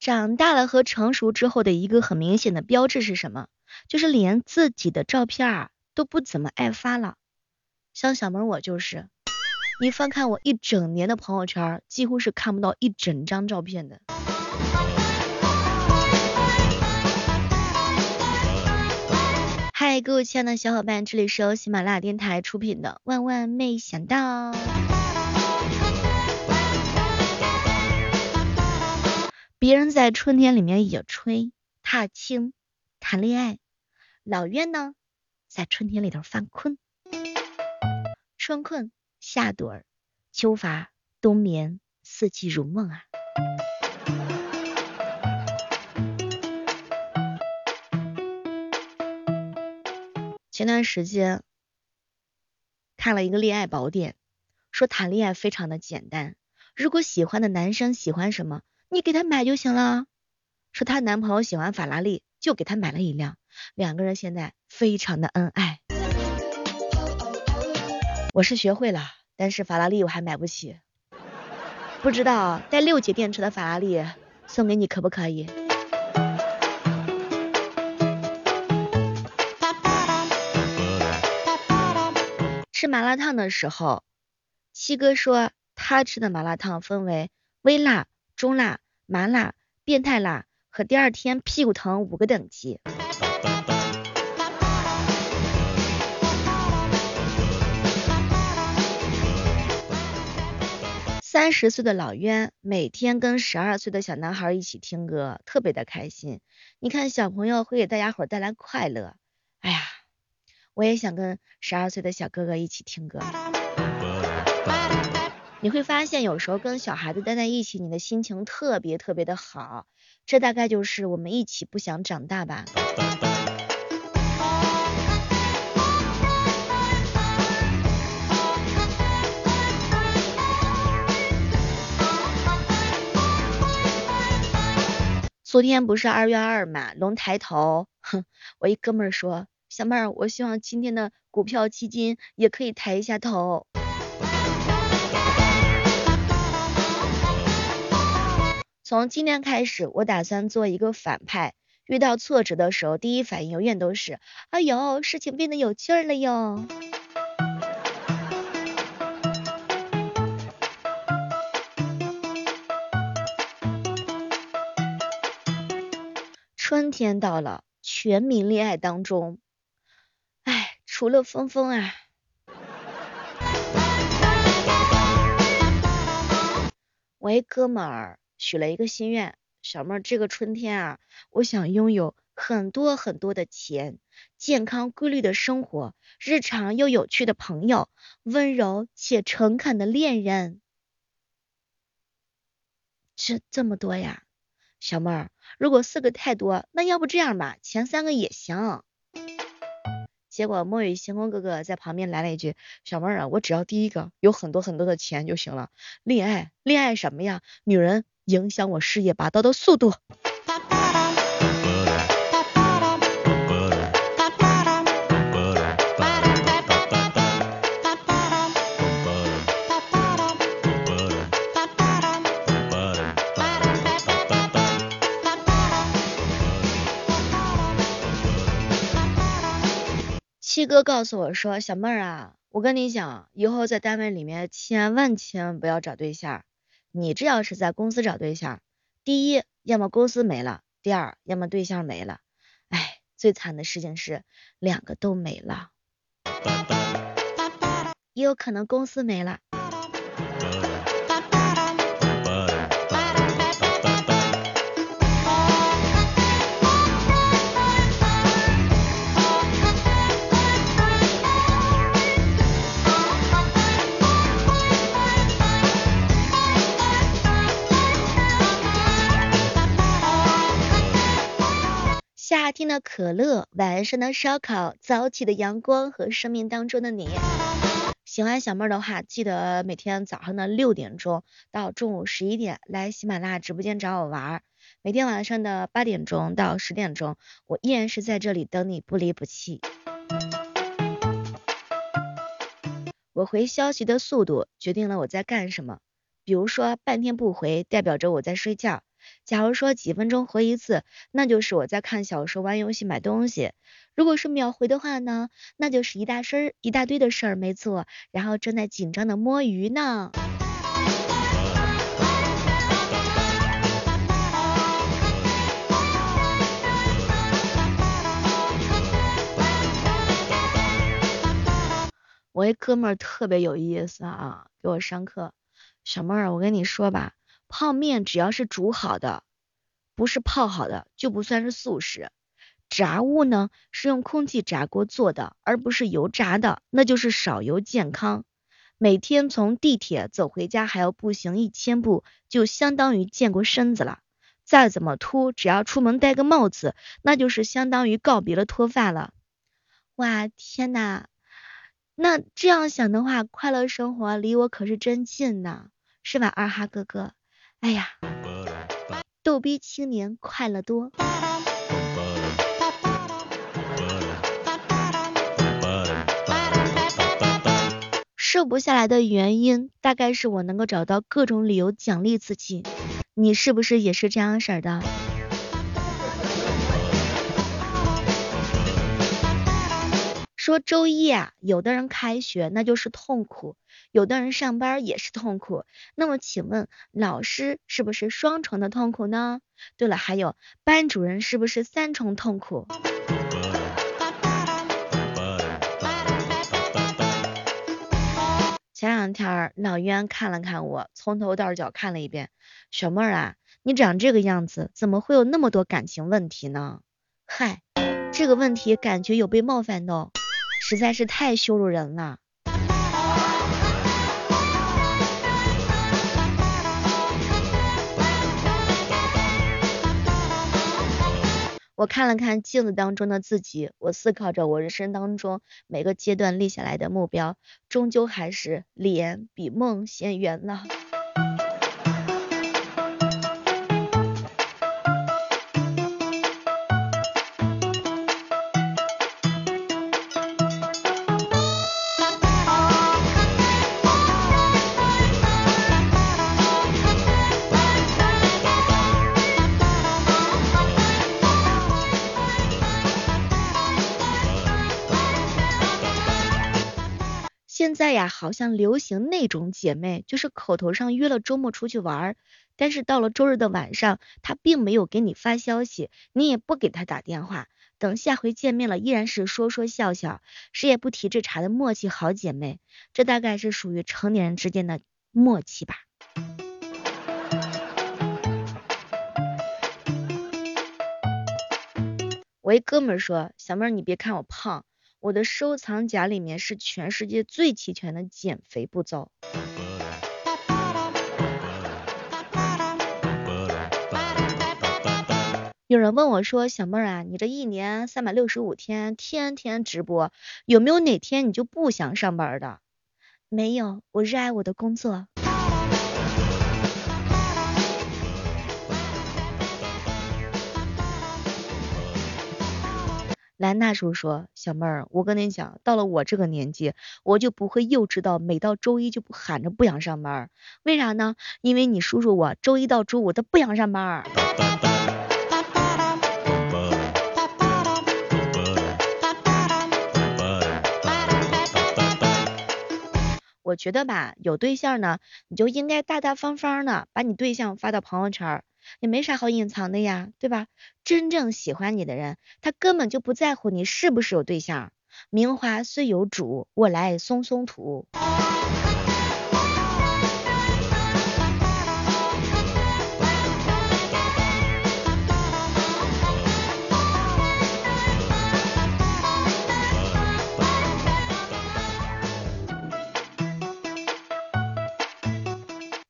长大了和成熟之后的一个很明显的标志是什么？就是连自己的照片啊都不怎么爱发了。像小萌我就是，你翻看我一整年的朋友圈，几乎是看不到一整张照片的。嗨，各位亲爱的小伙伴，这里是由喜马拉雅电台出品的《万万没想到》。别人在春天里面野炊、踏青、谈恋爱，老苑呢在春天里头犯困。春困夏盹，秋乏冬眠，四季如梦啊。前段时间看了一个恋爱宝典，说谈恋爱非常的简单，如果喜欢的男生喜欢什么。你给他买就行了。说她男朋友喜欢法拉利，就给他买了一辆，两个人现在非常的恩爱。我是学会了，但是法拉利我还买不起，不知道带六节电池的法拉利送给你可不可以？吃麻辣烫的时候，七哥说他吃的麻辣烫分为微辣。中辣、麻辣、变态辣和第二天屁股疼五个等级。三十岁的老冤每天跟十二岁的小男孩一起听歌，特别的开心。你看小朋友会给大家伙带来快乐，哎呀，我也想跟十二岁的小哥哥一起听歌。你会发现，有时候跟小孩子待在一起，你的心情特别特别的好。这大概就是我们一起不想长大吧。昨天不是二月二嘛，龙抬头，哼，我一哥们儿说，小妹儿，我希望今天的股票基金也可以抬一下头。从今天开始，我打算做一个反派。遇到挫折的时候，第一反应永远都是：哎呦，事情变得有趣了哟。春天到了，全民恋爱当中。哎，除了峰峰啊。喂，哥们儿。许了一个心愿，小妹儿，这个春天啊，我想拥有很多很多的钱，健康规律的生活，日常又有趣的朋友，温柔且诚恳的恋人。这这么多呀，小妹儿，如果四个太多，那要不这样吧，前三个也行。结果墨雨星空哥哥在旁边来了一句：“小妹儿啊，我只要第一个有很多很多的钱就行了。恋爱，恋爱什么呀？女人。”影响我事业拔刀的速度。七哥告诉我说：“小妹儿啊，我跟你讲，以后在单位里面千万千万不要找对象。”你这要是在公司找对象，第一，要么公司没了；第二，要么对象没了。哎，最惨的事情是两个都没了，也有可能公司没了。夏天的可乐，晚上的烧烤，早起的阳光和生命当中的你。喜欢小妹的话，记得每天早上的六点钟到中午十一点来喜马拉雅直播间找我玩。每天晚上的八点钟到十点钟，我依然是在这里等你不离不弃。我回消息的速度决定了我在干什么。比如说半天不回，代表着我在睡觉；假如说几分钟回一次，那就是我在看小说、玩游戏、买东西；如果是秒回的话呢，那就是一大身一大堆的事儿没做，然后正在紧张的摸鱼呢。我一哥们儿特别有意思啊，给我上课。小妹儿，我跟你说吧，泡面只要是煮好的，不是泡好的，就不算是速食。炸物呢，是用空气炸锅做的，而不是油炸的，那就是少油健康。每天从地铁走回家还要步行一千步，就相当于健过身子了。再怎么秃，只要出门戴个帽子，那就是相当于告别了脱发了。哇，天呐！那这样想的话，快乐生活离我可是真近呢，是吧，二哈哥哥？哎呀，逗逼青年快乐多。瘦不下来的原因，大概是我能够找到各种理由奖励自己。你是不是也是这样式儿的？说周一啊，有的人开学那就是痛苦，有的人上班也是痛苦。那么请问老师是不是双重的痛苦呢？对了，还有班主任是不是三重痛苦？前两天老冤看了看我，从头到脚看了一遍。小妹儿啊，你长这个样子，怎么会有那么多感情问题呢？嗨，这个问题感觉有被冒犯到。实在是太羞辱人了。我看了看镜子当中的自己，我思考着我人生当中每个阶段立下来的目标，终究还是脸比梦先圆了。好像流行那种姐妹，就是口头上约了周末出去玩，但是到了周日的晚上，她并没有给你发消息，你也不给她打电话，等下回见面了，依然是说说笑笑，谁也不提这茬的默契好姐妹，这大概是属于成年人之间的默契吧。我一哥们说，小妹你别看我胖。我的收藏夹里面是全世界最齐全的减肥步骤。有人问我说：“小妹儿啊，你这一年三百六十五天，天天直播，有没有哪天你就不想上班的？”没有，我热爱我的工作。兰大叔说：“小妹儿，我跟你讲，到了我这个年纪，我就不会幼稚到每到周一就不喊着不想上班。为啥呢？因为你叔叔我周一到周五都不想上班。”我觉得吧，有对象呢，你就应该大大方方的把你对象发到朋友圈。也没啥好隐藏的呀，对吧？真正喜欢你的人，他根本就不在乎你是不是有对象。名花虽有主，我来松松土。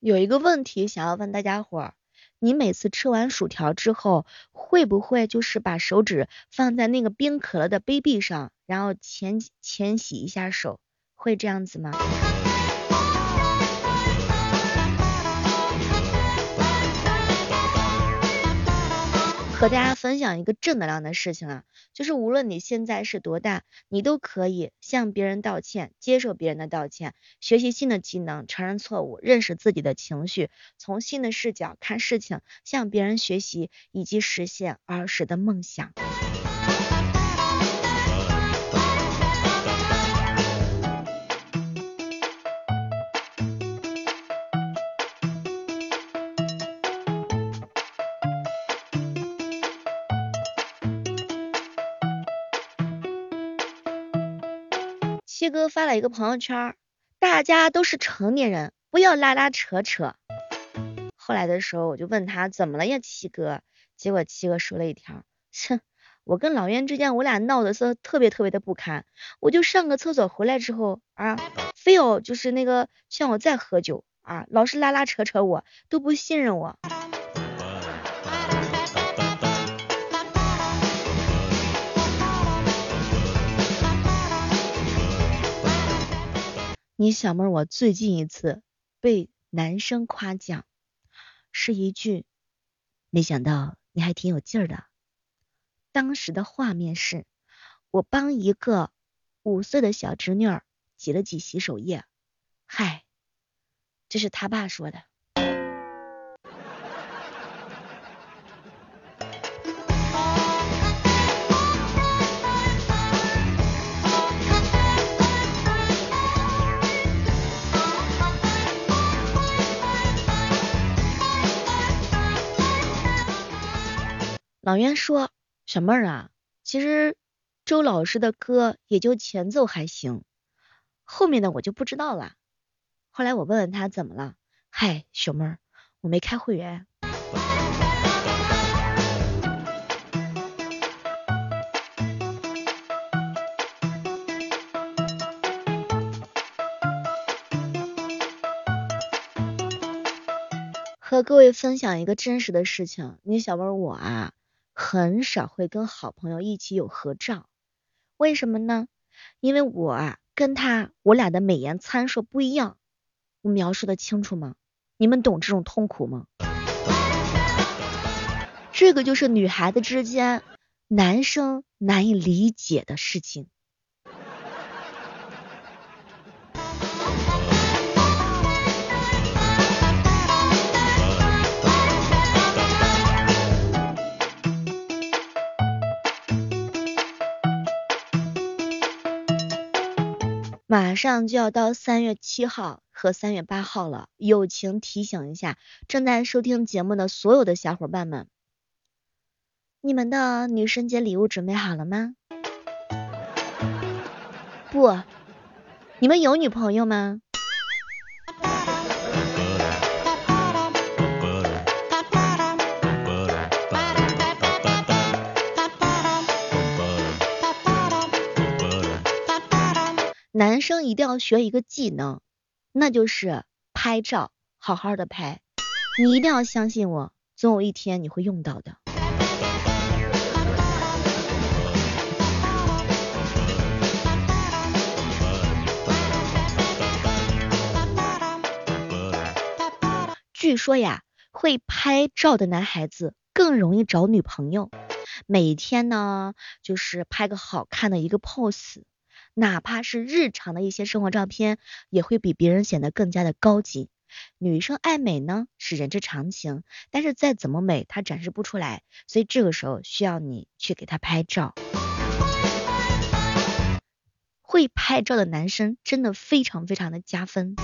有一个问题想要问大家伙儿。你每次吃完薯条之后，会不会就是把手指放在那个冰可乐的杯壁上，然后浅浅洗一下手，会这样子吗？和大家分享一个正能量的事情啊，就是无论你现在是多大，你都可以向别人道歉，接受别人的道歉，学习新的技能，承认错误，认识自己的情绪，从新的视角看事情，向别人学习，以及实现儿时的梦想。七哥发了一个朋友圈，大家都是成年人，不要拉拉扯扯。后来的时候我就问他怎么了呀，七哥？结果七哥说了一条，哼，我跟老袁之间我俩闹的是特别特别的不堪，我就上个厕所回来之后啊，非要就是那个劝我再喝酒啊，老是拉拉扯扯我，都不信任我。你小妹，我最近一次被男生夸奖，是一句“没想到你还挺有劲儿的”。当时的画面是，我帮一个五岁的小侄女儿挤了挤洗手液，嗨，这是他爸说的。老袁说：“小妹儿啊，其实周老师的歌也就前奏还行，后面的我就不知道了。后来我问问他怎么了，嗨，小妹儿，我没开会员。”和各位分享一个真实的事情，你小妹我啊。很少会跟好朋友一起有合照，为什么呢？因为我啊跟他我俩的美颜参数不一样，我描述的清楚吗？你们懂这种痛苦吗？这个就是女孩子之间男生难以理解的事情。马上就要到三月七号和三月八号了，友情提醒一下正在收听节目的所有的小伙伴们，你们的女神节礼物准备好了吗？不，你们有女朋友吗？男生一定要学一个技能，那就是拍照，好好的拍。你一定要相信我，总有一天你会用到的。据说呀，会拍照的男孩子更容易找女朋友。每天呢，就是拍个好看的一个 pose。哪怕是日常的一些生活照片，也会比别人显得更加的高级。女生爱美呢是人之常情，但是再怎么美，她展示不出来，所以这个时候需要你去给她拍照。会拍照的男生真的非常非常的加分。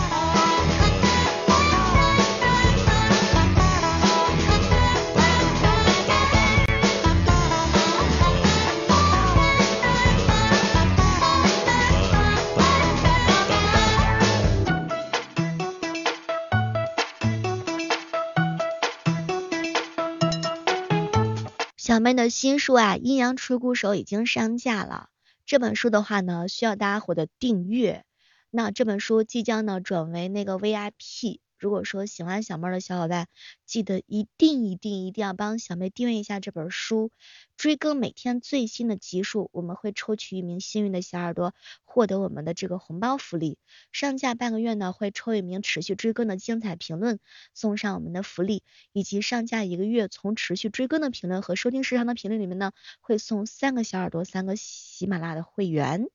小妹的新书啊，《阴阳吹鼓手》已经上架了。这本书的话呢，需要大家伙的订阅。那这本书即将呢转为那个 VIP，如果说喜欢小妹的小伙伴，记得一定一定一定要帮小妹订阅一下这本书，追更每天最新的集数，我们会抽取一名幸运的小耳朵，获得我们的这个红包福利。上架半个月呢，会抽一名持续追更的精彩评论，送上我们的福利，以及上架一个月从持续追更的评论和收听时长的评论里面呢，会送三个小耳朵，三个喜马拉雅的会员。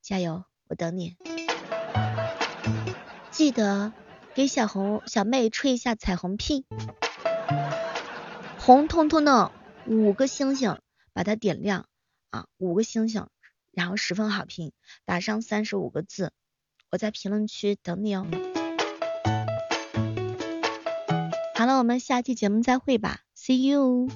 加油，我等你。记得给小红小妹吹一下彩虹屁，红彤彤的五个星星，把它点亮啊，五个星星，然后十分好评，打上三十五个字，我在评论区等你哦。好了，我们下期节目再会吧，See you。